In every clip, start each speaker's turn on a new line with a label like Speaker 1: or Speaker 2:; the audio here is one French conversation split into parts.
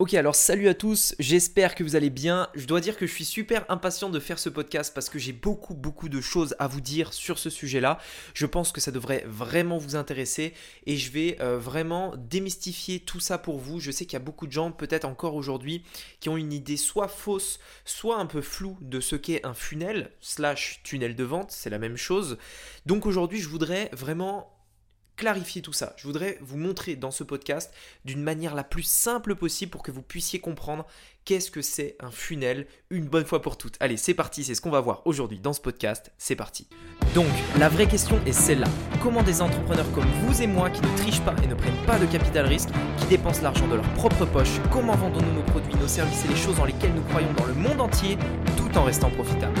Speaker 1: Ok, alors salut à tous, j'espère que vous allez bien. Je dois dire que je suis super impatient de faire ce podcast parce que j'ai beaucoup beaucoup de choses à vous dire sur ce sujet-là. Je pense que ça devrait vraiment vous intéresser et je vais euh, vraiment démystifier tout ça pour vous. Je sais qu'il y a beaucoup de gens, peut-être encore aujourd'hui, qui ont une idée soit fausse, soit un peu floue de ce qu'est un funnel slash tunnel de vente, c'est la même chose. Donc aujourd'hui, je voudrais vraiment clarifier tout ça. Je voudrais vous montrer dans ce podcast d'une manière la plus simple possible pour que vous puissiez comprendre qu'est-ce que c'est un funnel une bonne fois pour toutes. Allez, c'est parti, c'est ce qu'on va voir aujourd'hui dans ce podcast. C'est parti. Donc, la vraie question est celle-là. Comment des entrepreneurs comme vous et moi qui ne trichent pas et ne prennent pas de capital risque, qui dépensent l'argent de leur propre poche, comment vendons-nous nos produits, nos services et les choses dans lesquelles nous croyons dans le monde entier tout en restant profitables?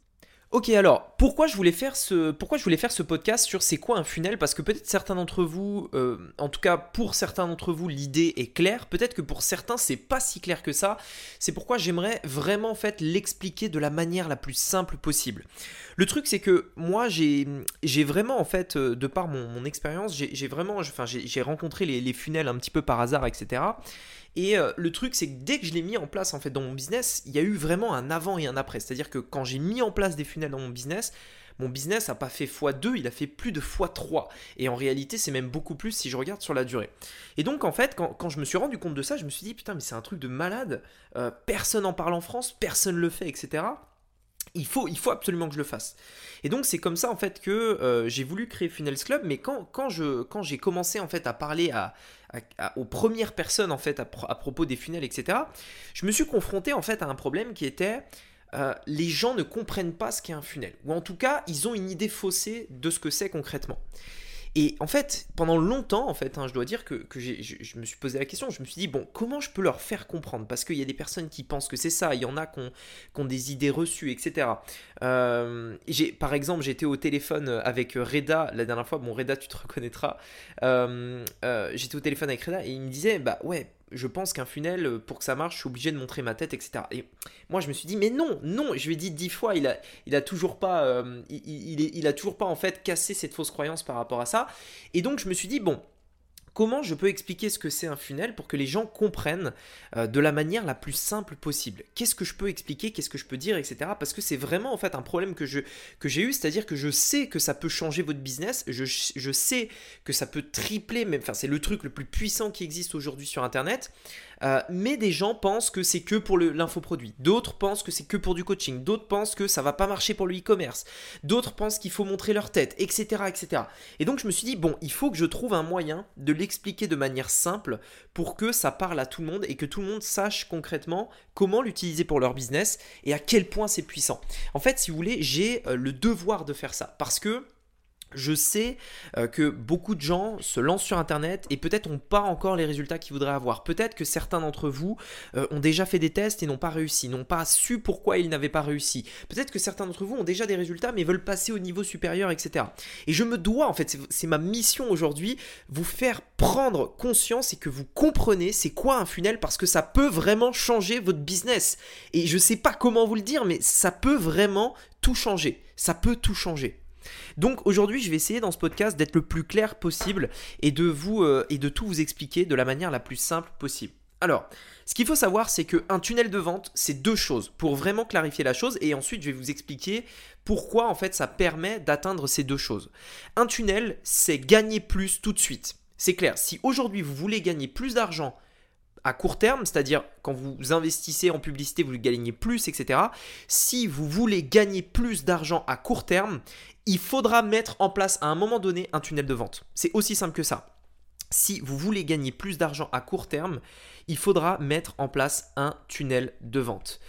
Speaker 1: Ok alors, pourquoi je voulais faire ce, pourquoi je voulais faire ce podcast sur c'est quoi un funnel? Parce que peut-être certains d'entre vous, euh, en tout cas pour certains d'entre vous, l'idée est claire. Peut-être que pour certains, c'est pas si clair que ça. C'est pourquoi j'aimerais vraiment en fait l'expliquer de la manière la plus simple possible. Le truc, c'est que moi, j'ai, j'ai vraiment en fait, euh, de par mon, expérience, j'ai, vraiment, enfin, rencontré les funnels un petit peu par hasard, etc. Et euh, le truc, c'est que dès que je l'ai mis en place en fait dans mon business, il y a eu vraiment un avant et un après. C'est-à-dire que quand j'ai mis en place des funnels dans mon business, mon business n'a pas fait x2, il a fait plus de x3. Et en réalité, c'est même beaucoup plus si je regarde sur la durée. Et donc, en fait, quand, je me suis rendu compte de ça, je me suis dit, putain, mais c'est un truc de malade. Euh, personne en parle en France, personne le fait, etc il faut, il faut absolument que je le fasse. Et donc c'est comme ça en fait que euh, j'ai voulu créer Funnels Club, mais quand, quand, je, quand j'ai commencé en fait à parler à, aux premières personnes en fait à, propos des funnels, etc., je me suis confronté en fait à un problème qui était euh, les gens ne comprennent pas ce qu'est un funnel, ou en tout cas ils ont une idée faussée de ce que c'est concrètement. Et en fait, pendant longtemps, en fait, hein, je dois dire que, je, me suis posé la question, je me suis dit, bon, comment je peux leur faire comprendre? Parce qu'il y a des personnes qui pensent que c'est ça, il y en a qui ont, des idées reçues, etc. Euh, par exemple, j'étais au téléphone avec Reda la dernière fois, bon, Reda, tu te reconnaîtras. Euh, euh, j'étais au téléphone avec Reda et il me disait, bah ouais, je pense qu'un funnel, euh, pour que ça marche, je suis obligé de montrer ma tête, etc. Et moi, je me suis dit, mais non, non, je lui ai dit dix fois, il a, il a toujours pas, euh, il, il, a toujours pas en fait cassé cette fausse croyance par rapport à ça. Et donc, je me suis dit, bon, Comment je peux expliquer ce que c'est un funnel pour que les gens comprennent euh, de la manière la plus simple possible? Qu'est-ce que je peux expliquer? Qu'est-ce que je peux dire? Etc. Parce que c'est vraiment en fait un problème que, je, que j'ai eu, c'est-à-dire que je sais que ça peut changer votre business, je, sais que ça peut tripler, même, enfin c'est le truc le plus puissant qui existe aujourd'hui sur Internet. Euh, mais des gens pensent que c'est que pour l'infoproduit. D'autres pensent que c'est que pour du coaching. D'autres pensent que ça va pas marcher pour le e-commerce. D'autres pensent qu'il faut montrer leur tête, etc., etc. Et donc je me suis dit bon, il faut que je trouve un moyen de l'expliquer de manière simple pour que ça parle à tout le monde et que tout le monde sache concrètement comment l'utiliser pour leur business et à quel point c'est puissant. En fait, si vous voulez, j'ai euh, le devoir de faire ça parce que je sais euh, que beaucoup de gens se lancent sur Internet et peut-être n'ont pas encore les résultats qu'ils voudraient avoir. Peut-être que certains d'entre vous euh, ont déjà fait des tests et n'ont pas réussi, n'ont pas su pourquoi ils n'avaient pas réussi. Peut-être que certains d'entre vous ont déjà des résultats mais veulent passer au niveau supérieur, etc. Et je me dois, en fait, c'est ma mission aujourd'hui, vous faire prendre conscience et que vous comprenez c'est quoi un funnel parce que ça peut vraiment changer votre business. Et je ne sais pas comment vous le dire, mais ça peut vraiment tout changer. Ça peut tout changer. Donc aujourd'hui, je vais essayer dans ce podcast d'être le plus clair possible et de vous euh, et de tout vous expliquer de la manière la plus simple possible. Alors, ce qu'il faut savoir, c'est qu'un tunnel de vente, c'est deux choses pour vraiment clarifier la chose et ensuite je vais vous expliquer pourquoi en fait ça permet d'atteindre ces deux choses. Un tunnel, c'est gagner plus tout de suite. C'est clair, si aujourd'hui vous voulez gagner plus d'argent à court terme, c'est-à-dire quand vous investissez en publicité, vous gagnez plus, etc. Si vous voulez gagner plus d'argent à court terme, il faudra mettre en place à un moment donné un tunnel de vente. C'est aussi simple que ça. Si vous voulez gagner plus d'argent à court terme, il faudra mettre en place un tunnel de vente.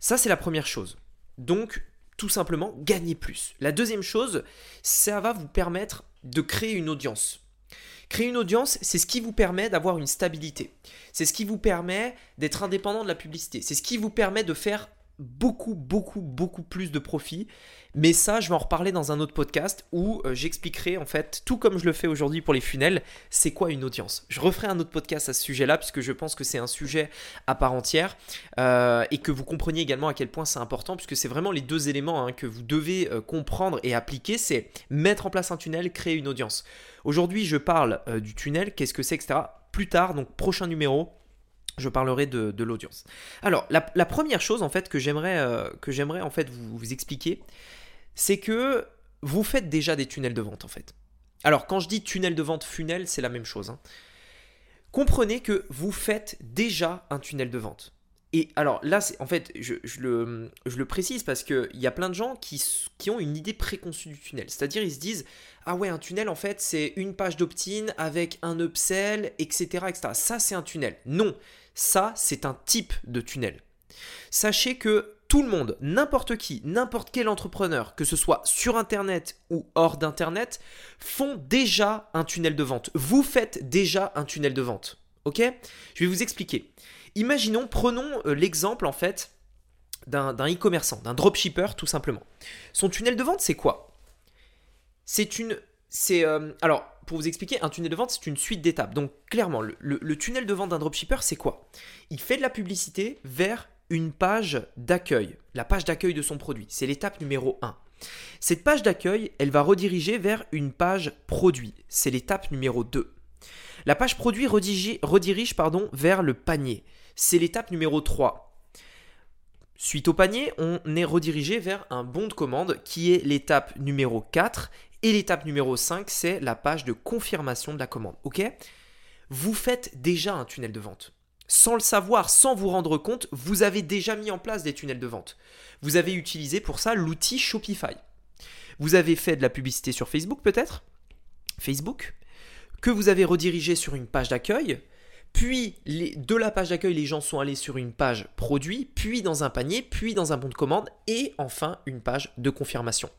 Speaker 1: Ça, c'est la première chose. Donc, tout simplement, gagner plus. La deuxième chose, ça va vous permettre de créer une audience. Créer une audience, c'est ce qui vous permet d'avoir une stabilité. C'est ce qui vous permet d'être indépendant de la publicité. C'est ce qui vous permet de faire beaucoup, beaucoup, beaucoup plus de profit. Mais ça, je vais en reparler dans un autre podcast où euh, j'expliquerai en fait, tout comme je le fais aujourd'hui pour les funnels, c'est quoi une audience. Je referai un autre podcast à ce sujet-là puisque je pense que c'est un sujet à part entière euh, et que vous compreniez également à quel point c'est important puisque c'est vraiment les deux éléments hein, que vous devez euh, comprendre et appliquer, c'est mettre en place un tunnel, créer une audience. Aujourd'hui, je parle du tunnel, qu'est-ce que c'est, etc. Plus tard, donc prochain numéro, je parlerai de, l'audience. Alors, la, première chose en fait que j'aimerais euh, que j'aimerais en fait vous, expliquer, c'est que vous faites déjà des tunnels de vente en fait. Alors, quand je dis tunnel de vente, funnel, c'est la même chose. Hein. Comprenez que vous faites déjà un tunnel de vente. Et alors là, en fait, je, le, je, le, précise parce qu'il y a plein de gens qui, qui ont une idée préconçue du tunnel. C'est-à-dire, ils se disent Ah ouais, un tunnel, en fait, c'est une page d'opt-in avec un upsell, etc. etc. Ça, c'est un tunnel. Non, ça, c'est un type de tunnel. Sachez que tout le monde, n'importe qui, n'importe quel entrepreneur, que ce soit sur Internet ou hors d'Internet, font déjà un tunnel de vente. Vous faites déjà un tunnel de vente. Ok? Je vais vous expliquer. Imaginons, prenons euh, l'exemple en fait d'un e-commerçant, d'un dropshipper tout simplement. Son tunnel de vente, c'est quoi? C'est une... C'est... Euh, alors, pour vous expliquer, un tunnel de vente, c'est une suite d'étapes. Donc clairement, le, tunnel de vente d'un dropshipper, c'est quoi? Il fait de la publicité vers une page d'accueil, la page d'accueil de son produit. C'est l'étape numéro 1. Cette page d'accueil, elle va rediriger vers une page produit. C'est l'étape numéro 2. La page produit redirige, redirige pardon, vers le panier. C'est l'étape numéro 3. Suite au panier, on est redirigé vers un bon de commande qui est l'étape numéro 4 et l'étape numéro 5, c'est la page de confirmation de la commande. Ok? Vous faites déjà un tunnel de vente. Sans le savoir, sans vous rendre compte, vous avez déjà mis en place des tunnels de vente. Vous avez utilisé pour ça l'outil Shopify. Vous avez fait de la publicité sur Facebook peut-être? Facebook? Que vous avez redirigé sur une page d'accueil? Puis de la page d'accueil, les gens sont allés sur une page produit, puis dans un panier, puis dans un bon de commande, et enfin une page de confirmation.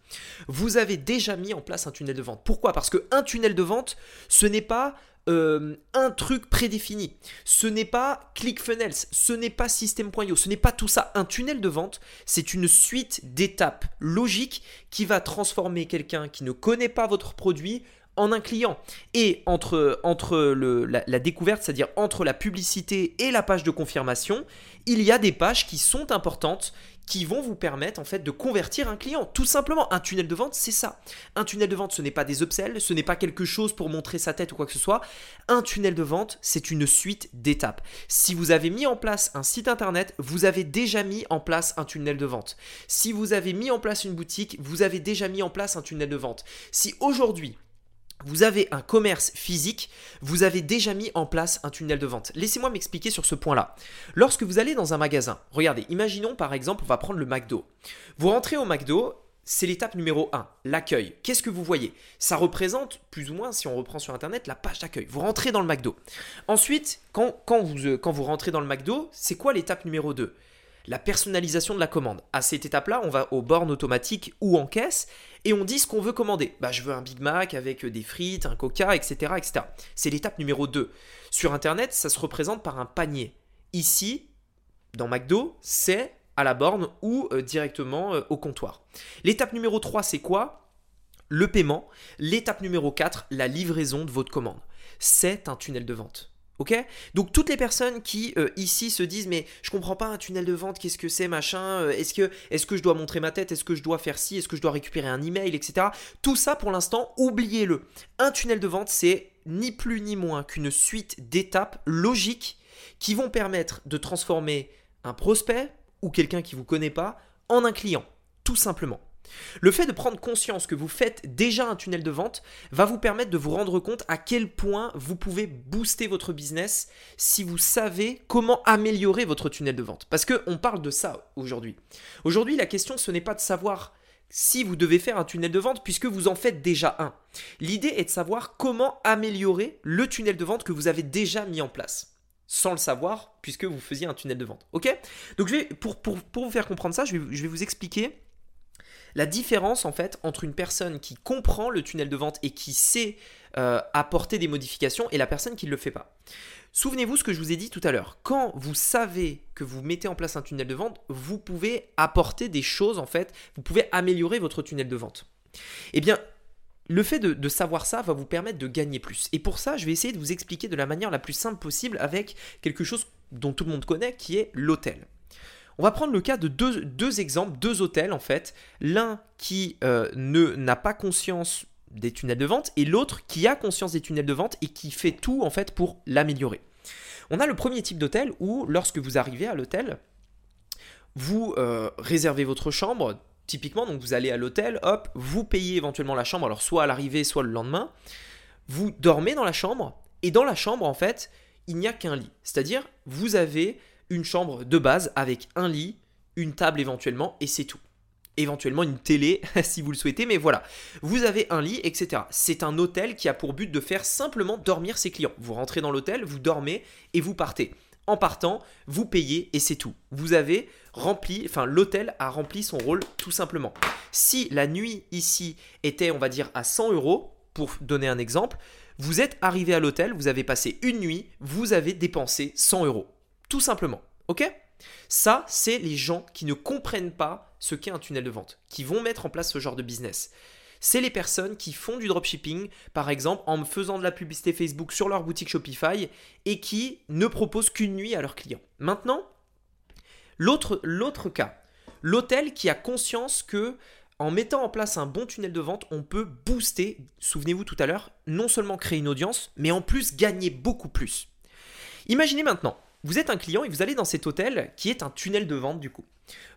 Speaker 1: Vous avez déjà mis en place un tunnel de vente. Pourquoi? Parce qu'un tunnel de vente, ce n'est pas euh, un truc prédéfini. Ce n'est pas ClickFunnels, ce n'est pas System.io, ce n'est pas tout ça. Un tunnel de vente, c'est une suite d'étapes logiques qui va transformer quelqu'un qui ne connaît pas votre produit un client. Et entre, le, la, découverte, c'est-à-dire entre la publicité et la page de confirmation, il y a des pages qui sont importantes qui vont vous permettre en fait de convertir un client. Tout simplement, un tunnel de vente, c'est ça. Un tunnel de vente, ce n'est pas des upsells, ce n'est pas quelque chose pour montrer sa tête ou quoi que ce soit. Un tunnel de vente, c'est une suite d'étapes. Si vous avez mis en place un site internet, vous avez déjà mis en place un tunnel de vente. Si vous avez mis en place une boutique, vous avez déjà mis en place un tunnel de vente. Si aujourd'hui, vous avez un commerce physique, vous avez déjà mis en place un tunnel de vente. Laissez-moi m'expliquer sur ce point-là. Lorsque vous allez dans un magasin, regardez, imaginons par exemple, on va prendre le McDo. Vous rentrez au McDo, c'est l'étape numéro 1, l'accueil. Qu'est-ce que vous voyez? Ça représente plus ou moins, si on reprend sur Internet, la page d'accueil. Vous rentrez dans le McDo. Ensuite, quand, vous, euh, vous rentrez dans le McDo, c'est quoi l'étape numéro 2 la personnalisation de la commande. À cette étape-là, on va aux bornes automatiques ou en caisse et on dit ce qu'on veut commander. Bah, je veux un Big Mac avec des frites, un Coca, etc. etc. C'est l'étape numéro 2. Sur Internet, ça se représente par un panier. Ici, dans McDo, c'est à la borne ou euh, directement euh, au comptoir. L'étape numéro 3, c'est quoi? Le paiement. L'étape numéro 4, la livraison de votre commande. C'est un tunnel de vente. Ok? Donc toutes les personnes qui euh, ici se disent mais je comprends pas un tunnel de vente, qu'est-ce que c'est, machin, euh, est-ce que, est que je dois montrer ma tête, est-ce que je dois faire ci, est-ce que je dois récupérer un email, etc. Tout ça pour l'instant, oubliez-le. Un tunnel de vente, c'est ni plus ni moins qu'une suite d'étapes logiques qui vont permettre de transformer un prospect ou quelqu'un qui vous connaît pas en un client, tout simplement. Le fait de prendre conscience que vous faites déjà un tunnel de vente va vous permettre de vous rendre compte à quel point vous pouvez booster votre business si vous savez comment améliorer votre tunnel de vente. Parce qu'on parle de ça aujourd'hui. Aujourd'hui, la question, ce n'est pas de savoir si vous devez faire un tunnel de vente puisque vous en faites déjà un. L'idée est de savoir comment améliorer le tunnel de vente que vous avez déjà mis en place sans le savoir, puisque vous faisiez un tunnel de vente. Ok? Donc, pour, pour, vous faire comprendre ça, je vais vous expliquer la différence en fait entre une personne qui comprend le tunnel de vente et qui sait euh, apporter des modifications et la personne qui ne le fait pas. Souvenez-vous ce que je vous ai dit tout à l'heure. Quand vous savez que vous mettez en place un tunnel de vente, vous pouvez apporter des choses en fait, vous pouvez améliorer votre tunnel de vente. Eh bien, le fait de, savoir ça va vous permettre de gagner plus. Et pour ça, je vais essayer de vous expliquer de la manière la plus simple possible avec quelque chose dont tout le monde connaît, qui est l'hôtel. On va prendre le cas de deux, exemples, deux hôtels en fait. L'un qui euh, n'a pas conscience des tunnels de vente et l'autre qui a conscience des tunnels de vente et qui fait tout en fait pour l'améliorer. On a le premier type d'hôtel où lorsque vous arrivez à l'hôtel, vous euh, réservez votre chambre Typiquement, donc vous allez à l'hôtel, hop, vous payez éventuellement la chambre, alors soit à l'arrivée, soit le lendemain. Vous dormez dans la chambre, et dans la chambre, en fait, il n'y a qu'un lit. C'est-à-dire, vous avez une chambre de base avec un lit, une table éventuellement, et c'est tout. Éventuellement une télé si vous le souhaitez, mais voilà. Vous avez un lit, etc. C'est un hôtel qui a pour but de faire simplement dormir ses clients. Vous rentrez dans l'hôtel, vous dormez et vous partez. En partant, vous payez et c'est tout. Vous avez rempli, enfin l'hôtel a rempli son rôle tout simplement. Si la nuit ici était, on va dire, à 100 euros, pour donner un exemple, vous êtes arrivé à l'hôtel, vous avez passé une nuit, vous avez dépensé 100 euros. Tout simplement. Ok? Ça, c'est les gens qui ne comprennent pas ce qu'est un tunnel de vente, qui vont mettre en place ce genre de business c'est les personnes qui font du dropshipping, par exemple en faisant de la publicité Facebook sur leur boutique Shopify et qui ne proposent qu'une nuit à leurs clients. Maintenant, l'autre cas, l'hôtel qui a conscience que en mettant en place un bon tunnel de vente, on peut booster, souvenez-vous tout à l'heure, non seulement créer une audience, mais en plus gagner beaucoup plus. Imaginez maintenant, vous êtes un client et vous allez dans cet hôtel qui est un tunnel de vente du coup.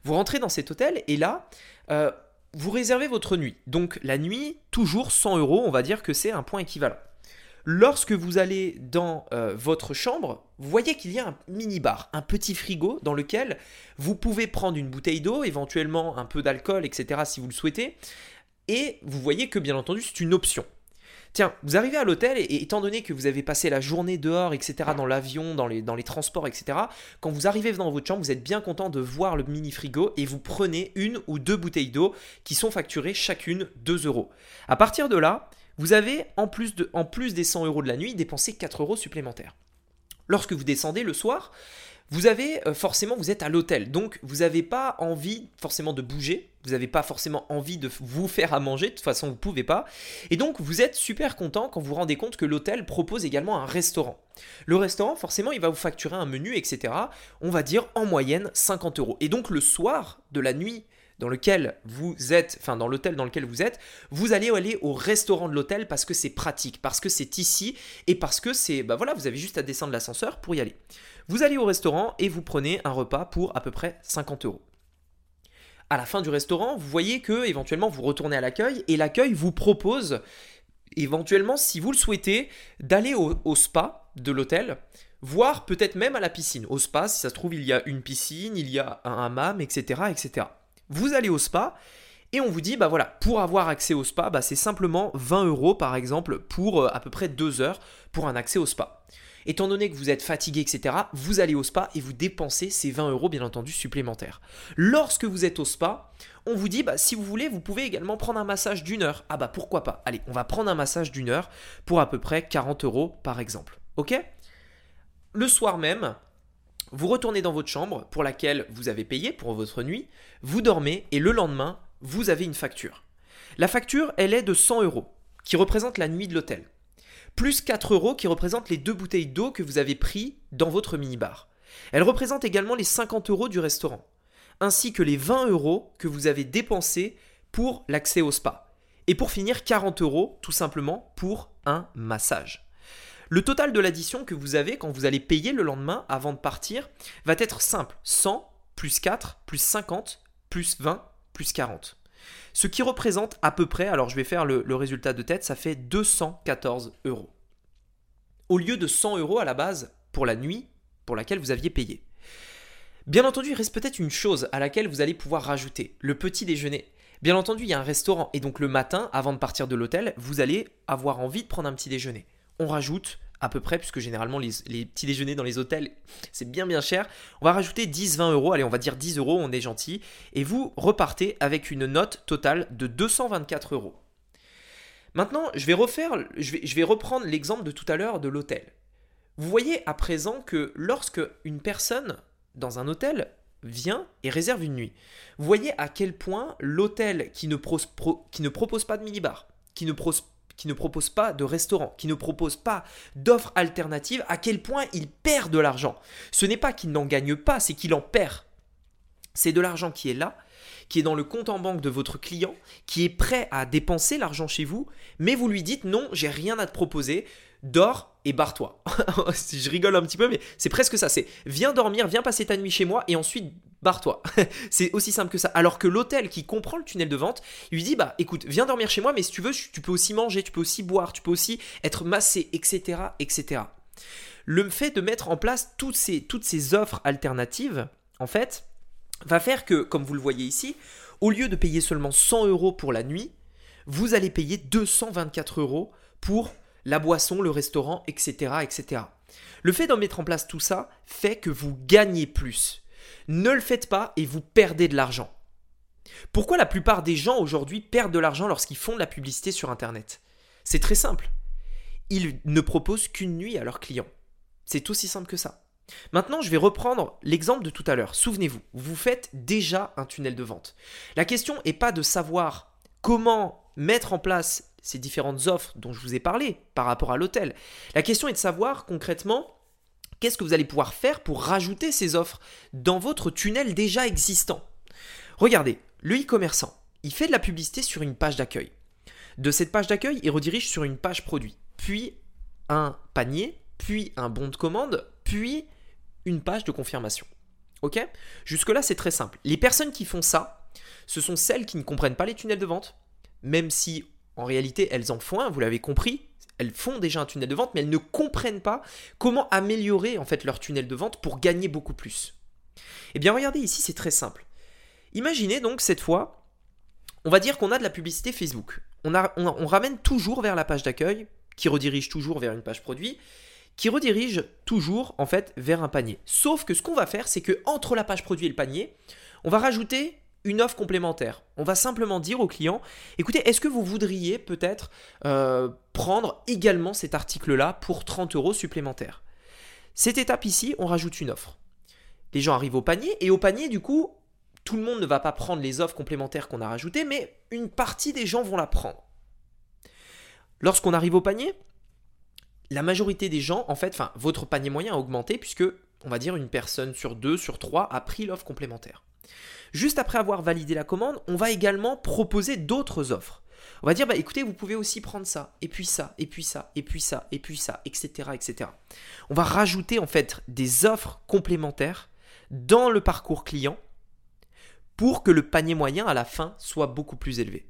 Speaker 1: Vous rentrez dans cet hôtel et là, euh, vous réservez votre nuit. Donc la nuit, toujours 100 euros, on va dire que c'est un point équivalent. Lorsque vous allez dans euh, votre chambre, vous voyez qu'il y a un mini-bar, un petit frigo dans lequel vous pouvez prendre une bouteille d'eau, éventuellement un peu d'alcool, etc. si vous le souhaitez. Et vous voyez que bien entendu c'est une option. Tiens, vous arrivez à l'hôtel et, étant donné que vous avez passé la journée dehors, etc., dans l'avion, dans les, dans les transports, etc., quand vous arrivez dans votre chambre, vous êtes bien content de voir le mini frigo et vous prenez une ou deux bouteilles d'eau qui sont facturées chacune 2 euros. À partir de là, vous avez en plus, de, en plus des 100 euros de la nuit dépensé 4 euros supplémentaires. Lorsque vous descendez le soir, vous avez euh, forcément, vous êtes à l'hôtel, donc vous n'avez pas envie forcément de bouger, vous n'avez pas forcément envie de vous faire à manger, de toute façon vous ne pouvez pas, et donc vous êtes super content quand vous vous rendez compte que l'hôtel propose également un restaurant. Le restaurant, forcément, il va vous facturer un menu, etc. On va dire en moyenne 50 euros. Et donc le soir de la nuit dans lequel vous êtes, enfin dans l'hôtel dans lequel vous êtes, vous allez aller au restaurant de l'hôtel parce que c'est pratique, parce que c'est ici et parce que c'est, bah voilà, vous avez juste à descendre l'ascenseur pour y aller. Vous allez au restaurant et vous prenez un repas pour à peu près 50 euros. À la fin du restaurant, vous voyez que éventuellement vous retournez à l'accueil et l'accueil vous propose éventuellement, si vous le souhaitez, d'aller au, spa de l'hôtel, voire peut-être même à la piscine. Au spa, si ça se trouve, il y a une piscine, il y a un hammam, etc., etc. Vous allez au spa et on vous dit, bah voilà, pour avoir accès au spa, bah c'est simplement 20 euros par exemple pour euh, à peu près 2 heures pour un accès au spa. Étant donné que vous êtes fatigué, etc., vous allez au spa et vous dépensez ces 20 euros, bien entendu, supplémentaires. Lorsque vous êtes au spa, on vous dit, bah, si vous voulez, vous pouvez également prendre un massage d'une heure. Ah bah pourquoi pas? Allez, on va prendre un massage d'une heure pour à peu près 40 euros, par exemple. Ok? Le soir même, vous retournez dans votre chambre pour laquelle vous avez payé pour votre nuit, vous dormez et le lendemain, vous avez une facture. La facture, elle est de 100 euros, qui représente la nuit de l'hôtel plus 4 euros qui représentent les deux bouteilles d'eau que vous avez pris dans votre minibar. Elle représente également les 50 euros du restaurant, ainsi que les 20 euros que vous avez dépensés pour l'accès au spa. Et pour finir, 40 euros tout simplement pour un massage. Le total de l'addition que vous avez quand vous allez payer le lendemain avant de partir va être simple 100 plus 4 plus 50 plus 20 plus 40. Ce qui représente à peu près, alors je vais faire le, résultat de tête, ça fait 214 euros. Au lieu de 100 euros à la base pour la nuit pour laquelle vous aviez payé. Bien entendu, il reste peut-être une chose à laquelle vous allez pouvoir rajouter, le petit déjeuner. Bien entendu, il y a un restaurant et donc le matin, avant de partir de l'hôtel, vous allez avoir envie de prendre un petit déjeuner. On rajoute à peu près, puisque généralement les, petits déjeuners dans les hôtels, c'est bien bien cher. On va rajouter 10-20 euros, allez on va dire 10 euros, on est gentil, et vous repartez avec une note totale de 224 euros. Maintenant, je vais refaire, je vais, je vais reprendre l'exemple de tout à l'heure de l'hôtel. Vous voyez à présent que lorsque une personne dans un hôtel vient et réserve une nuit, vous voyez à quel point l'hôtel qui, ne qui ne propose pas de minibar, qui ne, qui ne propose pas de restaurant, qui ne propose pas d'offres alternatives, à quel point il perd de l'argent. Ce n'est pas qu'il n'en gagne pas, c'est qu'il en perd. C'est de l'argent qui est là, qui est dans le compte en banque de votre client, qui est prêt à dépenser l'argent chez vous, mais vous lui dites non, j'ai rien à te proposer, dors et barre-toi. je rigole un petit peu, mais c'est presque ça. C'est viens dormir, viens passer ta nuit chez moi et ensuite barre-toi. c'est aussi simple que ça. Alors que l'hôtel qui comprend le tunnel de vente, lui dit bah écoute, viens dormir chez moi, mais si tu veux, tu peux aussi manger, tu peux aussi boire, tu peux aussi être massé, etc., etc. Le fait de mettre en place toutes ces, toutes ces offres alternatives, en fait, va faire que, comme vous le voyez ici, au lieu de payer seulement 100 euros pour la nuit, vous allez payer 224 euros pour la boisson, le restaurant, etc. etc. Le fait d'en mettre en place tout ça fait que vous gagnez plus. Ne le faites pas et vous perdez de l'argent. Pourquoi la plupart des gens aujourd'hui perdent de l'argent lorsqu'ils font de la publicité sur Internet? C'est très simple. Ils ne proposent qu'une nuit à leurs clients. C'est aussi simple que ça. Maintenant, je vais reprendre l'exemple de tout à l'heure. Souvenez-vous, vous faites déjà un tunnel de vente. La question n'est pas de savoir comment mettre en place ces différentes offres dont je vous ai parlé par rapport à l'hôtel. La question est de savoir concrètement qu'est-ce que vous allez pouvoir faire pour rajouter ces offres dans votre tunnel déjà existant? Regardez, le e-commerçant, il fait de la publicité sur une page d'accueil. De cette page d'accueil, il redirige sur une page produit, puis un panier, puis un bon de commande, puis une page de confirmation. Ok? Jusque-là, c'est très simple. Les personnes qui font ça, ce sont celles qui ne comprennent pas les tunnels de vente, même si en réalité, elles en font un, vous l'avez compris, elles font déjà un tunnel de vente, mais elles ne comprennent pas comment améliorer en fait leur tunnel de vente pour gagner beaucoup plus. Eh bien, regardez ici, c'est très simple. Imaginez donc cette fois, on va dire qu'on a de la publicité Facebook. On, ramène toujours vers la page d'accueil, qui redirige toujours vers une page produit, qui redirige toujours en fait vers un panier. Sauf que ce qu'on va faire, c'est que entre la page produit et le panier, on va rajouter une offre complémentaire. On va simplement dire au client, écoutez, est-ce que vous voudriez peut-être euh, prendre également cet article-là pour 30 euros supplémentaires? Cette étape ici, on rajoute une offre. Les gens arrivent au panier et au panier, du coup, tout le monde ne va pas prendre les offres complémentaires qu'on a rajoutées, mais une partie des gens vont la prendre. Lorsqu'on arrive au panier, la majorité des gens, en fait, enfin, votre panier moyen a augmenté puisque, on va dire, une personne sur deux, sur trois a pris l'offre complémentaire. Juste après avoir validé la commande, on va également proposer d'autres offres. On va dire, bah, écoutez, vous pouvez aussi prendre ça, et puis ça, et puis ça, et puis ça, et puis ça, etc., etc. On va rajouter en fait des offres complémentaires dans le parcours client pour que le panier moyen à la fin soit beaucoup plus élevé.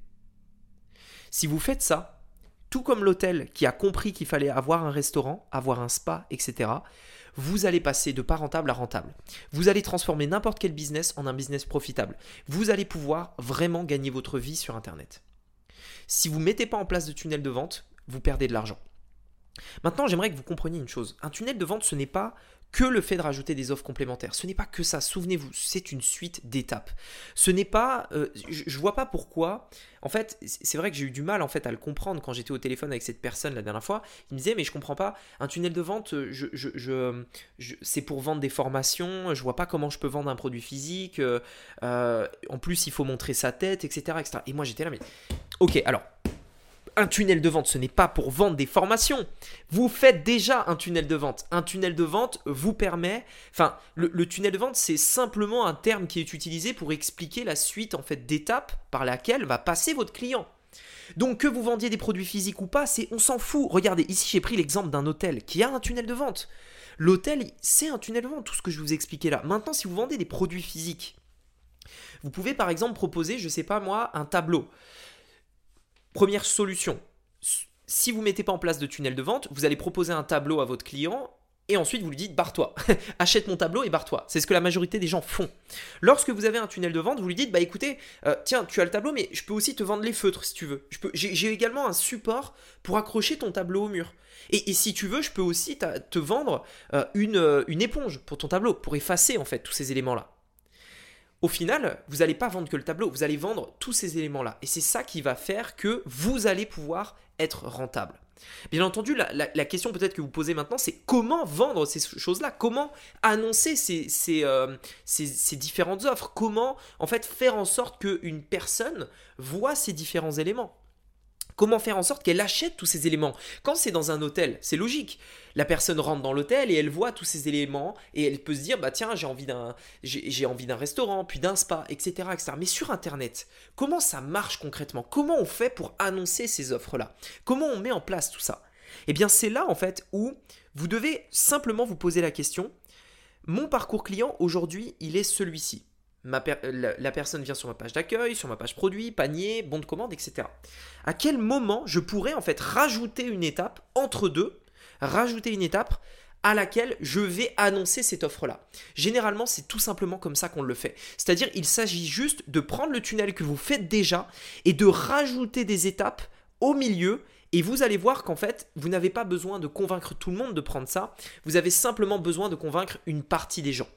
Speaker 1: Si vous faites ça, tout comme l'hôtel qui a compris qu'il fallait avoir un restaurant, avoir un spa, etc., vous allez passer de pas rentable à rentable. Vous allez transformer n'importe quel business en un business profitable. Vous allez pouvoir vraiment gagner votre vie sur Internet. Si vous ne mettez pas en place de tunnel de vente, vous perdez de l'argent. Maintenant, j'aimerais que vous compreniez une chose. Un tunnel de vente, ce n'est pas que le fait de rajouter des offres complémentaires. Ce n'est pas que ça, souvenez-vous, c'est une suite d'étapes. Ce n'est pas, euh, je, vois pas pourquoi. En fait, c'est vrai que j'ai eu du mal en fait à le comprendre quand j'étais au téléphone avec cette personne la dernière fois. Il me disait mais je comprends pas. Un tunnel de vente, je, je, c'est pour vendre des formations. Je vois pas comment je peux vendre un produit physique. Euh, euh, en plus, il faut montrer sa tête, etc., etc. Et moi j'étais là mais ok alors un tunnel de vente, ce n'est pas pour vendre des formations. Vous faites déjà un tunnel de vente. Un tunnel de vente vous permet, enfin, le, tunnel de vente, c'est simplement un terme qui est utilisé pour expliquer la suite en fait d'étapes par laquelle va passer votre client. Donc que vous vendiez des produits physiques ou pas, c'est on s'en fout. Regardez, ici j'ai pris l'exemple d'un hôtel qui a un tunnel de vente. L'hôtel, c'est un tunnel de vente, tout ce que je vous ai expliqué là. Maintenant, si vous vendez des produits physiques, vous pouvez par exemple proposer, je sais pas moi, un tableau. Première solution, si vous ne mettez pas en place de tunnel de vente, vous allez proposer un tableau à votre client et ensuite vous lui dites barre-toi, achète mon tableau et barre-toi. C'est ce que la majorité des gens font. Lorsque vous avez un tunnel de vente, vous lui dites bah écoutez, euh, tiens, tu as le tableau, mais je peux aussi te vendre les feutres si tu veux. J'ai également un support pour accrocher ton tableau au mur. Et, si tu veux, je peux aussi te vendre euh, une, euh, une éponge pour ton tableau, pour effacer en fait tous ces éléments-là. Au final, vous n'allez pas vendre que le tableau, vous allez vendre tous ces éléments-là. Et c'est ça qui va faire que vous allez pouvoir être rentable. Bien entendu, la, question peut-être que vous posez maintenant, c'est comment vendre ces choses-là? Comment annoncer euh, ces, différentes offres? Comment en fait faire en sorte qu'une personne voit ces différents éléments? Comment faire en sorte qu'elle achète tous ces éléments? Quand c'est dans un hôtel, c'est logique. La personne rentre dans l'hôtel et elle voit tous ces éléments et elle peut se dire bah tiens j'ai envie d'un j'ai envie d'un restaurant puis d'un spa etc etc. Mais sur internet, comment ça marche concrètement? Comment on fait pour annoncer ces offres là Comment on met en place tout ça? Eh bien c'est là en fait où vous devez simplement vous poser la question mon parcours client aujourd'hui il est celui-ci la, personne vient sur ma page d'accueil, sur ma page produit, panier, bon de commande, etc. À quel moment je pourrais en fait rajouter une étape entre deux, rajouter une étape à laquelle je vais annoncer cette offre-là? Généralement, c'est tout simplement comme ça qu'on le fait. C'est-à-dire, il s'agit juste de prendre le tunnel que vous faites déjà et de rajouter des étapes au milieu et vous allez voir qu'en fait, vous n'avez pas besoin de convaincre tout le monde de prendre ça, vous avez simplement besoin de convaincre une partie des gens.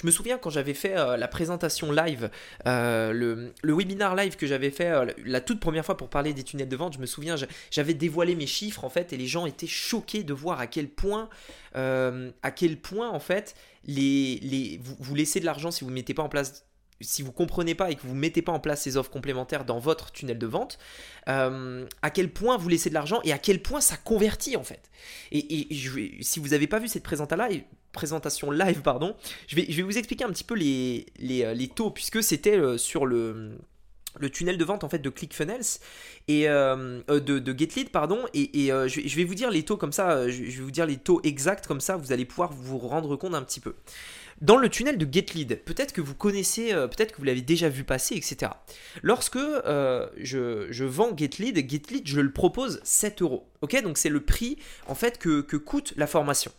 Speaker 1: Je me souviens quand j'avais fait euh, la présentation live, euh, le, webinar live que j'avais fait euh, la toute première fois pour parler des tunnels de vente, je me souviens, j'avais dévoilé mes chiffres en fait et les gens étaient choqués de voir à quel point, à quel point en fait, les, vous laissez de l'argent si vous ne mettez pas en place si vous comprenez pas et que vous mettez pas en place ces offres complémentaires dans votre tunnel de vente, euh, à quel point vous laissez de l'argent et à quel point ça convertit en fait. Et, si vous n'avez pas vu cette présentation live, pardon, je vais, je vous expliquer un petit peu les, euh, taux puisque c'était euh, sur le tunnel de vente en fait de ClickFunnels et de, de GetLead pardon et, je, vais vous dire les taux comme ça je vais vous dire les taux exacts comme ça vous allez pouvoir vous rendre compte un petit peu dans le tunnel de GetLead, peut-être que vous connaissez, euh, peut-être que vous l'avez déjà vu passer, etc. Lorsque euh, je, vends GetLead, GetLead, je le propose 7 euros. Ok, donc c'est le prix en fait que, coûte la formation.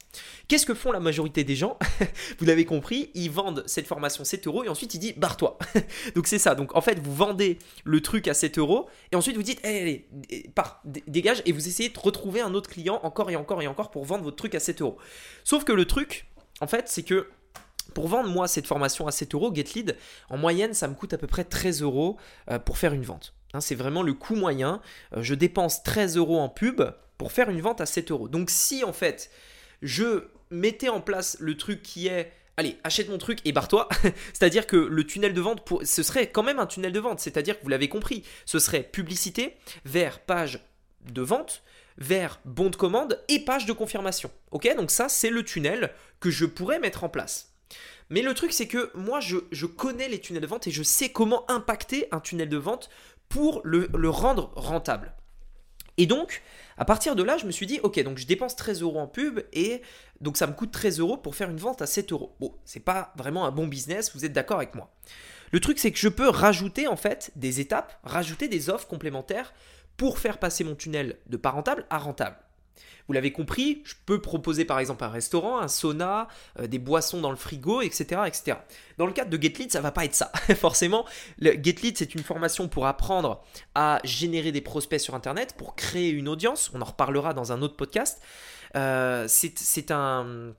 Speaker 1: Qu'est-ce que font la majorité des gens Vous l'avez compris, ils vendent cette formation 7 euros et ensuite ils disent barre-toi. donc c'est ça. Donc en fait, vous vendez le truc à 7 euros et ensuite vous dites allez, allez, pars, dégage et vous essayez de retrouver un autre client encore et encore et encore pour vendre votre truc à 7 euros. Sauf que le truc, en fait, c'est que pour vendre moi cette formation à 7 euros, GetLead, en moyenne, ça me coûte à peu près 13 euros euh, pour faire une vente. Hein, c'est vraiment le coût moyen. Euh, je dépense 13 euros en pub pour faire une vente à 7 euros. Donc si en fait je mettais en place le truc qui est allez, achète mon truc et barre-toi. C'est-à-dire que le tunnel de vente, ce serait quand même un tunnel de vente. C'est-à-dire que vous l'avez compris, ce serait publicité vers page de vente, vers bon de commande et page de confirmation. Ok, donc ça c'est le tunnel que je pourrais mettre en place. Mais le truc, c'est que moi, je, connais les tunnels de vente et je sais comment impacter un tunnel de vente pour le, rendre rentable. Et donc, à partir de là, je me suis dit, ok, donc je dépense 13 euros en pub et donc ça me coûte 13 euros pour faire une vente à 7 euros. Bon, c'est pas vraiment un bon business, vous êtes d'accord avec moi. Le truc, c'est que je peux rajouter en fait des étapes, rajouter des offres complémentaires pour faire passer mon tunnel de pas rentable à rentable. Vous l'avez compris, je peux proposer par exemple un restaurant, un sauna, euh, des boissons dans le frigo, etc., etc. Dans le cadre de GetLead, ça va pas être ça. Forcément, le GetLead, c'est une formation pour apprendre à générer des prospects sur Internet, pour créer une audience. On en reparlera dans un autre podcast. Euh, c'est un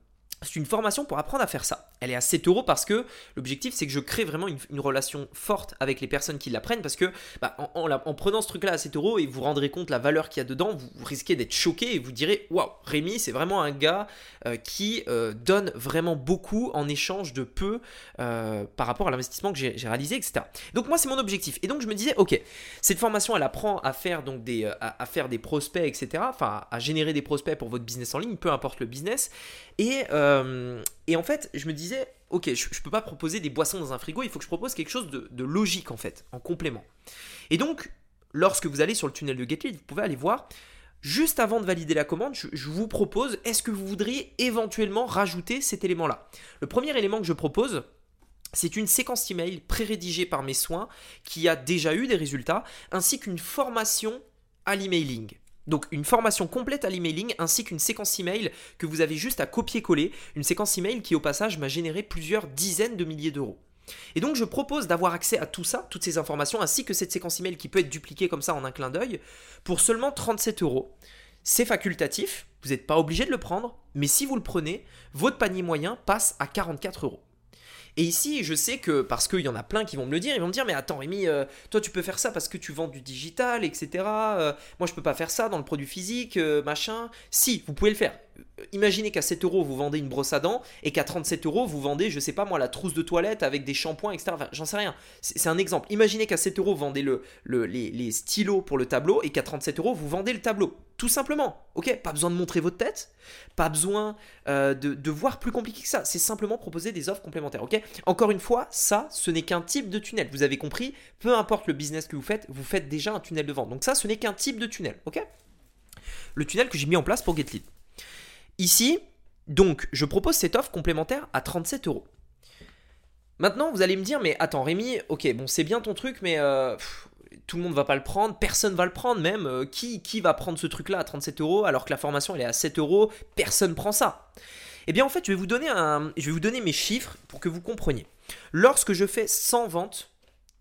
Speaker 1: c'est une formation pour apprendre à faire ça. Elle est à 7 euros parce que l'objectif c'est que je crée vraiment une, relation forte avec les personnes qui l'apprennent parce que bah, en, prenant ce truc là à 7 euros et vous rendrez compte la valeur qu'il y a dedans, vous, risquez d'être choqué et vous direz waouh, Rémi c'est vraiment un gars euh, qui euh, donne vraiment beaucoup en échange de peu euh, par rapport à l'investissement que j'ai réalisé, etc. Donc moi c'est mon objectif. Et donc je me disais ok, cette formation elle apprend à faire donc des, à faire des prospects, etc. Enfin à générer des prospects pour votre business en ligne, peu importe le business. Et, et en fait, je me disais, ok, je ne peux pas proposer des boissons dans un frigo, il faut que je propose quelque chose de, logique en fait, en complément. Et donc, lorsque vous allez sur le tunnel de GetLead, vous pouvez aller voir. Juste avant de valider la commande, je, je vous propose, est-ce que vous voudriez éventuellement rajouter cet élément-là? Le premier élément que je propose, c'est une séquence email pré-rédigée par mes soins qui a déjà eu des résultats, ainsi qu'une formation à l'emailing. Donc une formation complète à l'emailing ainsi qu'une séquence email que vous avez juste à copier-coller, une séquence email qui au passage m'a généré plusieurs dizaines de milliers d'euros. Et donc je propose d'avoir accès à tout ça, toutes ces informations, ainsi que cette séquence email qui peut être dupliquée comme ça en un clin d'œil, pour seulement 37 euros. C'est facultatif, vous n'êtes pas obligé de le prendre, mais si vous le prenez, votre panier moyen passe à 44 euros. Et ici, je sais que, parce qu'il y en a plein qui vont me le dire, ils vont me dire, mais attends Rémi, euh, toi tu peux faire ça parce que tu vends du digital, etc. Euh, moi je peux pas faire ça dans le produit physique, euh, machin. Si, vous pouvez le faire. Imaginez qu'à 7 euros vous vendez une brosse à dents et qu'à 37 euros vous vendez, je sais pas moi, la trousse de toilette avec des shampoings, etc. J'en sais rien. C'est un exemple. Imaginez qu'à 7 euros vous vendez le, les, les stylos pour le tableau et qu'à 37 euros vous vendez le tableau. Tout simplement. Ok? Pas besoin de montrer votre tête. Pas besoin euh, de, voir plus compliqué que ça. C'est simplement proposer des offres complémentaires. Ok? Encore une fois, ça, ce n'est qu'un type de tunnel. Vous avez compris? Peu importe le business que vous faites, vous faites déjà un tunnel de vente. Donc ça, ce n'est qu'un type de tunnel. Ok? Le tunnel que j'ai mis en place pour GetLead. Ici, donc, je propose cette offre complémentaire à 37 euros. Maintenant, vous allez me dire, mais attends, Rémi, ok, bon, c'est bien ton truc, mais euh, tout le monde va pas le prendre, personne va le prendre même. Euh, qui, va prendre ce truc-là à 37 euros alors que la formation elle est à 7 euros Personne prend ça. Eh bien en fait, je vais vous donner, mes chiffres pour que vous compreniez. Lorsque je fais 100 ventes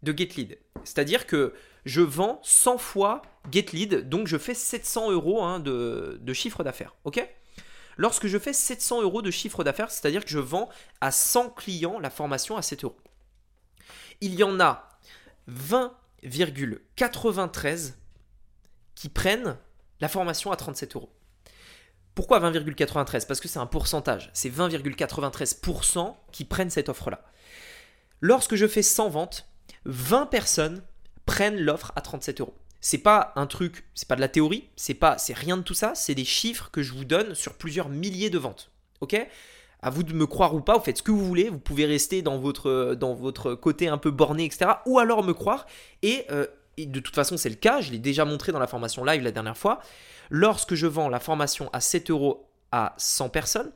Speaker 1: de GetLead, c'est-à-dire que je vends 100 fois GetLead, donc je fais 700 euros hein, de chiffre d'affaires. Ok? Lorsque je fais 700 euros de chiffre d'affaires, c'est-à-dire que je vends à 100 clients la formation à 7 euros. Il y en a 20 20,93 qui prennent la formation à 37 euros. Pourquoi 20,93 Parce que c'est un pourcentage. C'est 20,93% qui prennent cette offre-là. Lorsque je fais 100 ventes, 20 personnes prennent l'offre à 37 euros. C'est pas un truc, c'est pas de la théorie, c'est pas, rien de tout ça, c'est des chiffres que je vous donne sur plusieurs milliers de ventes. Ok? À vous de me croire ou pas, vous faites ce que vous voulez, vous pouvez rester dans votre, côté un peu borné, etc. Ou alors me croire. Euh, et, de toute façon, c'est le cas, je l'ai déjà montré dans la formation live la dernière fois. Lorsque je vends la formation à 7 euros à 100 personnes,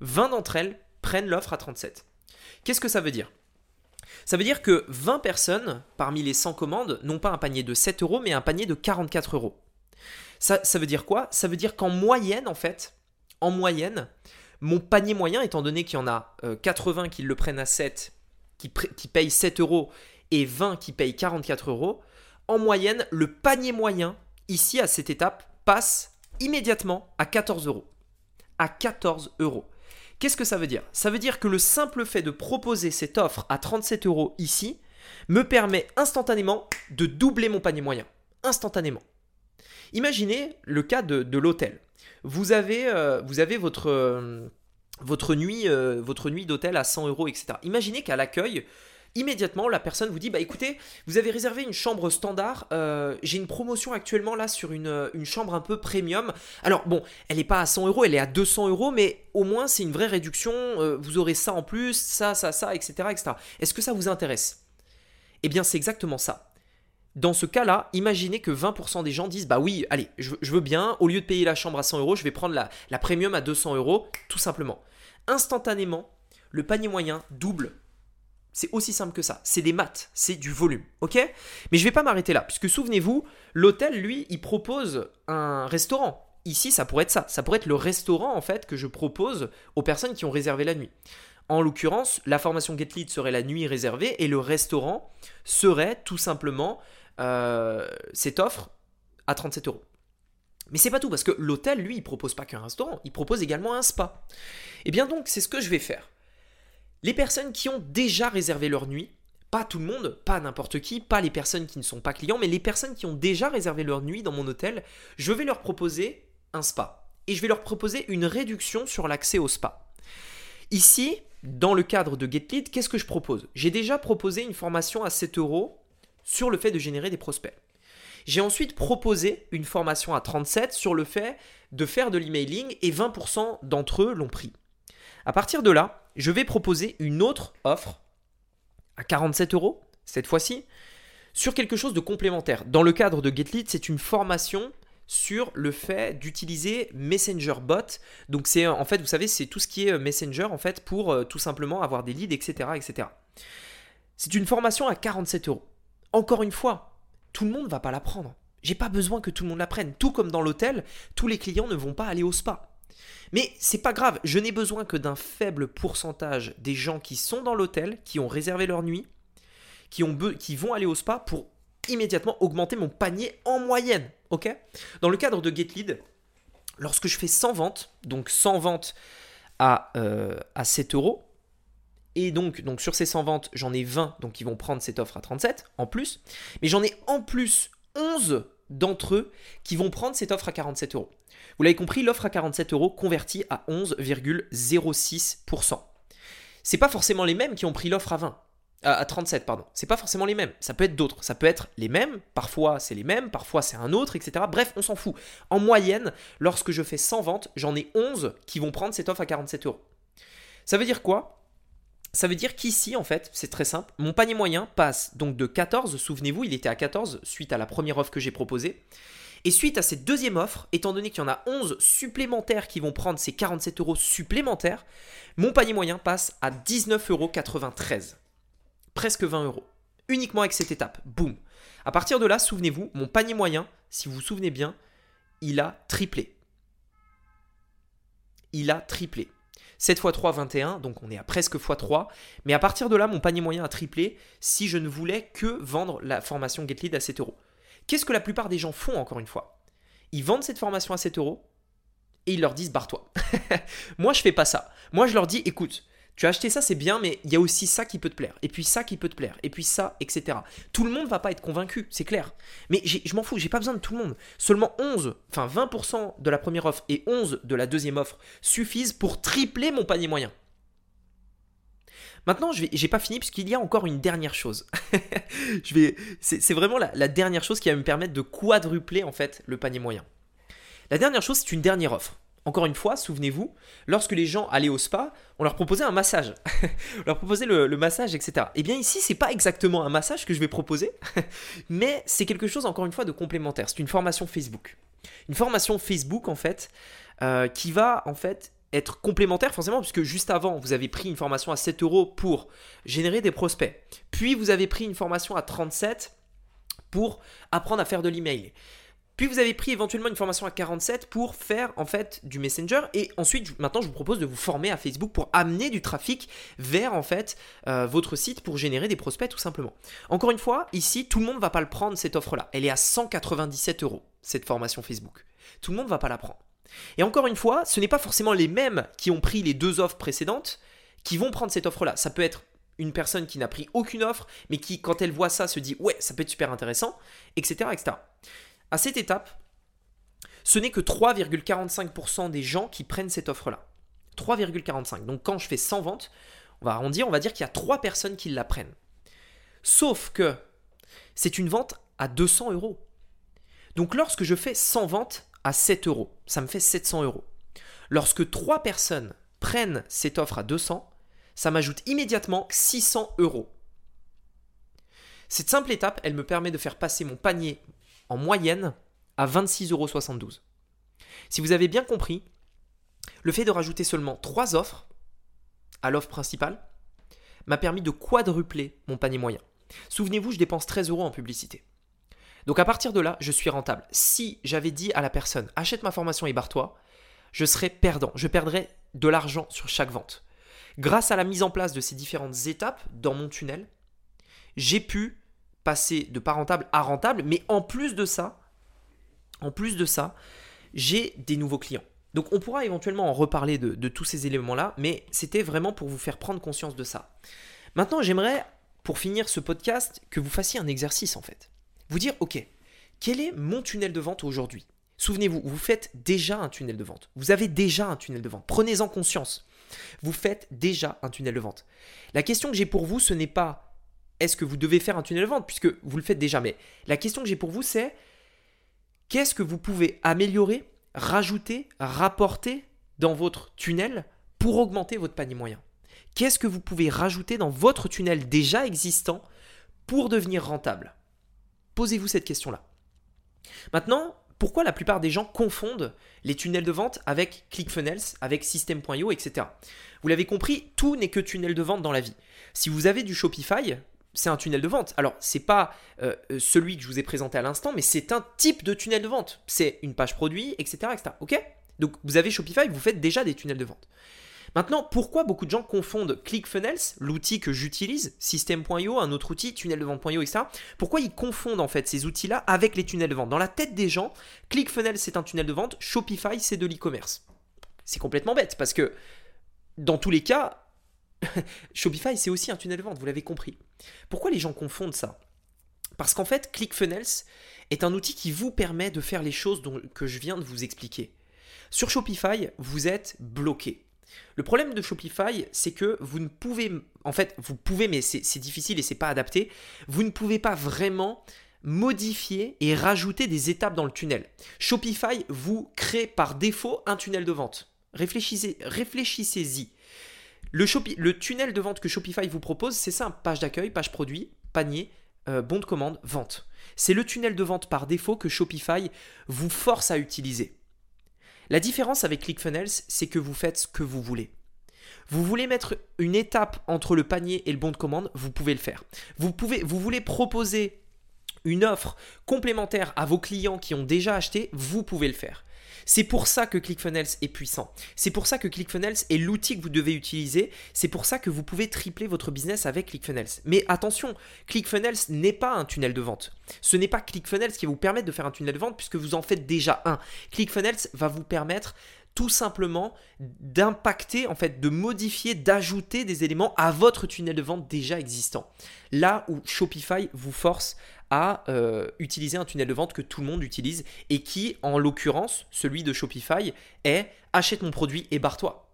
Speaker 1: 20 d'entre elles prennent l'offre à 37. Qu'est-ce que ça veut dire? Ça veut dire que 20 personnes parmi les 100 commandes n'ont pas un panier de 7 euros, mais un panier de 44 euros. Ça, veut dire quoi? Ça veut dire qu'en moyenne, en fait, en moyenne, mon panier moyen, étant donné qu'il y en a 80 euh, qui le prennent à 7, qui, qui payent 7 euros, et 20 qui payent 44 euros, en moyenne, le panier moyen, ici à cette étape, passe immédiatement à 14 euros. À 14 euros. Qu'est-ce que ça veut dire? Ça veut dire que le simple fait de proposer cette offre à 37 euros ici me permet instantanément de doubler mon panier moyen. Instantanément. Imaginez le cas de l'hôtel vous avez, euh, euh, votre nuit, euh, votre nuit d'hôtel à 100 euros, etc. Imaginez qu'à l'accueil, immédiatement, la personne vous dit, bah écoutez, vous avez réservé une chambre standard, j'ai une promotion actuellement là sur une, une, chambre un peu premium. Alors bon, elle n'est pas à 100 euros, elle est à 200 euros, mais au moins c'est une vraie réduction, vous aurez ça en plus, ça, ça, ça, etc. etc. Est-ce que ça vous intéresse? Eh bien c'est exactement ça. Dans ce cas-là, imaginez que 20% des gens disent Bah oui, allez, je, veux bien, au lieu de payer la chambre à 100 euros, je vais prendre la, la premium à 200 euros, tout simplement. Instantanément, le panier moyen double. C'est aussi simple que ça. C'est des maths, c'est du volume, ok? Mais je vais pas m'arrêter là, puisque souvenez-vous, l'hôtel, lui, il propose un restaurant. Ici, ça pourrait être ça. Ça pourrait être le restaurant, en fait, que je propose aux personnes qui ont réservé la nuit. En l'occurrence, la formation GetLead serait la nuit réservée et le restaurant serait tout simplement euh, cette offre à 37 euros. Mais c'est pas tout, parce que l'hôtel, lui, il propose pas qu'un restaurant, il propose également un spa. Et eh bien donc, c'est ce que je vais faire. Les personnes qui ont déjà réservé leur nuit, pas tout le monde, pas n'importe qui, pas les personnes qui ne sont pas clients, mais les personnes qui ont déjà réservé leur nuit dans mon hôtel, je vais leur proposer un spa. Et je vais leur proposer une réduction sur l'accès au spa. Ici, dans le cadre de GetLead, qu'est-ce que je propose? J'ai déjà proposé une formation à 7 euros sur le fait de générer des prospects. J'ai ensuite proposé une formation à 37 sur le fait de faire de l'emailing et 20% d'entre eux l'ont pris. À partir de là, je vais proposer une autre offre à 47 euros, cette fois-ci, sur quelque chose de complémentaire. Dans le cadre de GetLead, c'est une formation sur le fait d'utiliser Messenger Bot. Donc c'est en fait, vous savez, c'est tout ce qui est Messenger en fait pour euh, tout simplement avoir des leads, etc., etc. C'est une formation à 47 euros. Encore une fois, tout le monde ne va pas la prendre. J'ai pas besoin que tout le monde la prenne. Tout comme dans l'hôtel, tous les clients ne vont pas aller au spa. Mais c'est pas grave, je n'ai besoin que d'un faible pourcentage des gens qui sont dans l'hôtel, qui ont réservé leur nuit, qui, ont qui vont aller au spa pour immédiatement augmenter mon panier en moyenne. Ok? Dans le cadre de GetLead, lorsque je fais 100 ventes, donc 100 ventes à, euh, à 7 euros, et donc, sur ces 100 ventes, j'en ai 20 donc qui vont prendre cette offre à 37 en plus, mais j'en ai en plus 11 d'entre eux qui vont prendre cette offre à 47 euros. Vous l'avez compris, l'offre à 47 euros convertit à 11,06%. C'est pas forcément les mêmes qui ont pris l'offre à 20 à 37, pardon. C'est pas forcément les mêmes. Ça peut être d'autres. Ça peut être les mêmes. Parfois, c'est les mêmes. Parfois, c'est un autre, etc. Bref, on s'en fout. En moyenne, lorsque je fais 100 ventes, j'en ai 11 qui vont prendre cette offre à 47 euros. Ça veut dire quoi? Ça veut dire qu'ici, en fait, c'est très simple, mon panier moyen passe donc de 14, souvenez-vous, il était à 14 suite à la première offre que j'ai proposée. Et suite à cette deuxième offre, étant donné qu'il y en a 11 supplémentaires qui vont prendre ces 47 euros supplémentaires, mon panier moyen passe à 19,93 euros. Presque 20 euros. Uniquement avec cette étape. Boum. À partir de là, souvenez-vous, mon panier moyen, si vous vous souvenez bien, il a triplé. Il a triplé. 7 x 3, 21, donc on est à presque x 3. Mais à partir de là, mon panier moyen a triplé si je ne voulais que vendre la formation GetLead à 7 euros. Qu'est-ce que la plupart des gens font encore une fois? Ils vendent cette formation à 7 euros et ils leur disent barre-toi. Moi, je fais pas ça. Moi, je leur dis écoute, tu as acheté ça, c'est bien, mais il y a aussi ça qui peut te plaire, et puis ça qui peut te plaire, et puis ça, etc. Tout le monde va pas être convaincu, c'est clair. Mais je m'en fous, j'ai pas besoin de tout le monde. Seulement 11, enfin 20% de la première offre et 11 de la deuxième offre suffisent pour tripler mon panier moyen. Maintenant, je n'ai pas fini puisqu'il y a encore une dernière chose. c'est vraiment la, la dernière chose qui va me permettre de quadrupler en fait le panier moyen. La dernière chose, c'est une dernière offre. Encore une fois, souvenez-vous, lorsque les gens allaient au spa, on leur proposait un massage. on leur proposait le, massage, etc. Eh bien ici, c'est pas exactement un massage que je vais proposer, mais c'est quelque chose, encore une fois, de complémentaire. C'est une formation Facebook. Une formation Facebook, en fait, euh, qui va, en fait, être complémentaire forcément, puisque juste avant, vous avez pris une formation à 7 euros pour générer des prospects. Puis, vous avez pris une formation à 37 pour apprendre à faire de l'email. Puis vous avez pris éventuellement une formation à 47 pour faire en fait du Messenger et ensuite maintenant je vous propose de vous former à Facebook pour amener du trafic vers en fait euh, votre site pour générer des prospects tout simplement. Encore une fois, ici tout le monde ne va pas le prendre cette offre là. Elle est à 197 euros cette formation Facebook. Tout le monde ne va pas la prendre. Et encore une fois, ce n'est pas forcément les mêmes qui ont pris les deux offres précédentes qui vont prendre cette offre là. Ça peut être une personne qui n'a pris aucune offre, mais qui, quand elle voit ça, se dit ouais, ça peut être super intéressant, etc. À cette étape, ce n'est que 3,45% des gens qui prennent cette offre-là. 3,45. Donc quand je fais 100 ventes, on va arrondir, on va dire qu'il y a 3 personnes qui la prennent. Sauf que c'est une vente à 200 euros. Donc lorsque je fais 100 ventes à 7 euros, ça me fait 700 euros. Lorsque 3 personnes prennent cette offre à 200, ça m'ajoute immédiatement 600 euros. Cette simple étape, elle me permet de faire passer mon panier en moyenne à 26,72 euros. Si vous avez bien compris, le fait de rajouter seulement 3 offres à l'offre principale m'a permis de quadrupler mon panier moyen. Souvenez-vous, je dépense 13 euros en publicité. Donc à partir de là, je suis rentable. Si j'avais dit à la personne achète ma formation et barre-toi, je serais perdant. Je perdrais de l'argent sur chaque vente. Grâce à la mise en place de ces différentes étapes dans mon tunnel, j'ai pu passer de pas rentable à rentable, mais en plus de ça, en plus de ça, j'ai des nouveaux clients. Donc on pourra éventuellement en reparler de, tous ces éléments-là, mais c'était vraiment pour vous faire prendre conscience de ça. Maintenant, j'aimerais, pour finir ce podcast, que vous fassiez un exercice en fait. Vous dire, ok, quel est mon tunnel de vente aujourd'hui? Souvenez-vous, vous faites déjà un tunnel de vente. Vous avez déjà un tunnel de vente. Prenez-en conscience. Vous faites déjà un tunnel de vente. La question que j'ai pour vous, ce n'est pas est-ce que vous devez faire un tunnel de vente puisque vous le faites déjà Mais la question que j'ai pour vous, c'est qu'est-ce que vous pouvez améliorer, rajouter, rapporter dans votre tunnel pour augmenter votre panier moyen? Qu'est-ce que vous pouvez rajouter dans votre tunnel déjà existant pour devenir rentable? Posez-vous cette question-là. Maintenant, pourquoi la plupart des gens confondent les tunnels de vente avec ClickFunnels, avec System.io, etc. Vous l'avez compris, tout n'est que tunnel de vente dans la vie. Si vous avez du Shopify, c'est un tunnel de vente. Alors, c'est pas euh, celui que je vous ai présenté à l'instant, mais c'est un type de tunnel de vente. C'est une page produit, etc., etc. Ok? Donc, vous avez Shopify, vous faites déjà des tunnels de vente. Maintenant, pourquoi beaucoup de gens confondent ClickFunnels, l'outil que j'utilise, System.io, un autre outil, tunnel de vente.io, etc. Pourquoi ils confondent en fait ces outils-là avec les tunnels de vente? Dans la tête des gens, ClickFunnels c'est un tunnel de vente, Shopify c'est de l'e-commerce. C'est complètement bête parce que dans tous les cas, Shopify c'est aussi un tunnel de vente, vous l'avez compris. Pourquoi les gens confondent ça? Parce qu'en fait, ClickFunnels est un outil qui vous permet de faire les choses que je viens de vous expliquer. Sur Shopify, vous êtes bloqué. Le problème de Shopify, c'est que vous ne pouvez, en fait, vous pouvez, mais c'est difficile et c'est pas adapté, vous ne pouvez pas vraiment modifier et rajouter des étapes dans le tunnel. Shopify vous crée par défaut un tunnel de vente. Réfléchissez, Le, tunnel de vente que Shopify vous propose, c'est ça page d'accueil, page produit, panier, euh, bon de commande, vente. C'est le tunnel de vente par défaut que Shopify vous force à utiliser. La différence avec ClickFunnels, c'est que vous faites ce que vous voulez. Vous voulez mettre une étape entre le panier et le bon de commande, vous pouvez le faire. Vous voulez proposer une offre complémentaire à vos clients qui ont déjà acheté, vous pouvez le faire. C'est pour ça que ClickFunnels est puissant. C'est pour ça que ClickFunnels est l'outil que vous devez utiliser. C'est pour ça que vous pouvez tripler votre business avec ClickFunnels. Mais attention, ClickFunnels n'est pas un tunnel de vente. Ce n'est pas ClickFunnels qui va vous permettre de faire un tunnel de vente puisque vous en faites déjà un. ClickFunnels va vous permettre tout simplement d'impacter, en fait, de modifier, d'ajouter des éléments à votre tunnel de vente déjà existant. Là où Shopify vous force à euh, utiliser un tunnel de vente que tout le monde utilise et qui, en l'occurrence, celui de Shopify, est achète mon produit et barre-toi.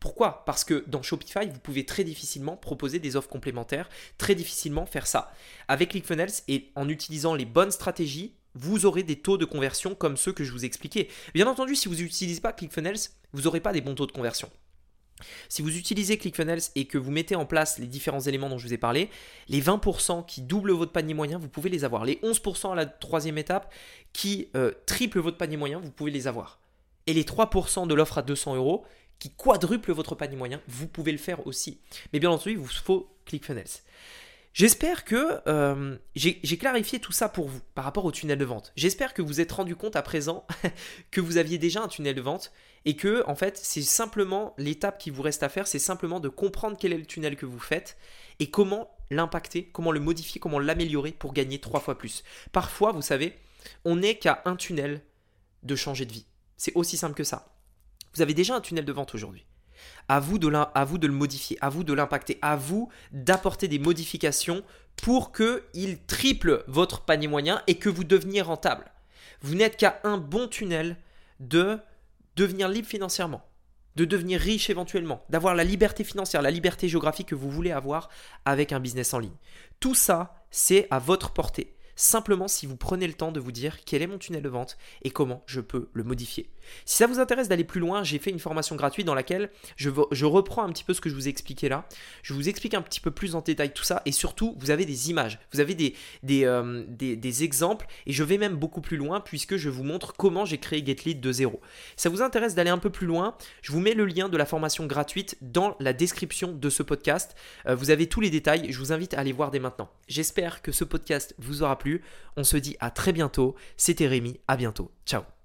Speaker 1: Pourquoi? Parce que dans Shopify, vous pouvez très difficilement proposer des offres complémentaires, très difficilement faire ça. Avec ClickFunnels et en utilisant les bonnes stratégies, vous aurez des taux de conversion comme ceux que je vous expliquais. Bien entendu, si vous n'utilisez pas ClickFunnels, vous n'aurez pas des bons taux de conversion. Si vous utilisez ClickFunnels et que vous mettez en place les différents éléments dont je vous ai parlé, les 20% qui doublent votre panier moyen, vous pouvez les avoir. Les 11% à la troisième étape qui euh, triplent votre panier moyen, vous pouvez les avoir. Et les 3% de l'offre à 200 euros qui quadruplent votre panier moyen, vous pouvez le faire aussi. Mais bien entendu, il vous faut ClickFunnels. J'espère que euh, j'ai clarifié tout ça pour vous par rapport au tunnel de vente. J'espère que vous êtes rendu compte à présent que vous aviez déjà un tunnel de vente et que en fait c'est simplement l'étape qui vous reste à faire, c'est simplement de comprendre quel est le tunnel que vous faites et comment l'impacter, comment le modifier, comment l'améliorer pour gagner trois fois plus. Parfois, vous savez, on n'est qu'à un tunnel de changer de vie. C'est aussi simple que ça. Vous avez déjà un tunnel de vente aujourd'hui. À vous, de vous de le modifier, à vous de l'impacter, à vous d'apporter des modifications pour qu'il triple votre panier moyen et que vous deveniez rentable. Vous n'êtes qu'à un bon tunnel de devenir libre financièrement, de devenir riche éventuellement, d'avoir la liberté financière, la liberté géographique que vous voulez avoir avec un business en ligne. Tout ça, c'est à votre portée simplement si vous prenez le temps de vous dire quel est mon tunnel de vente et comment je peux le modifier. Si ça vous intéresse d'aller plus loin, j'ai fait une formation gratuite dans laquelle je, reprends un petit peu ce que je vous ai expliqué là. Je vous explique un petit peu plus en détail tout ça et surtout, vous avez des images, vous avez des, euh, exemples et je vais même beaucoup plus loin puisque je vous montre comment j'ai créé GetLead de zéro. Si ça vous intéresse d'aller un peu plus loin, je vous mets le lien de la formation gratuite dans la description de ce podcast. Euh, vous avez tous les détails, je vous invite à aller voir dès maintenant. J'espère que ce podcast vous aura plu. On se dit à très bientôt. C'était Rémi, à bientôt. Ciao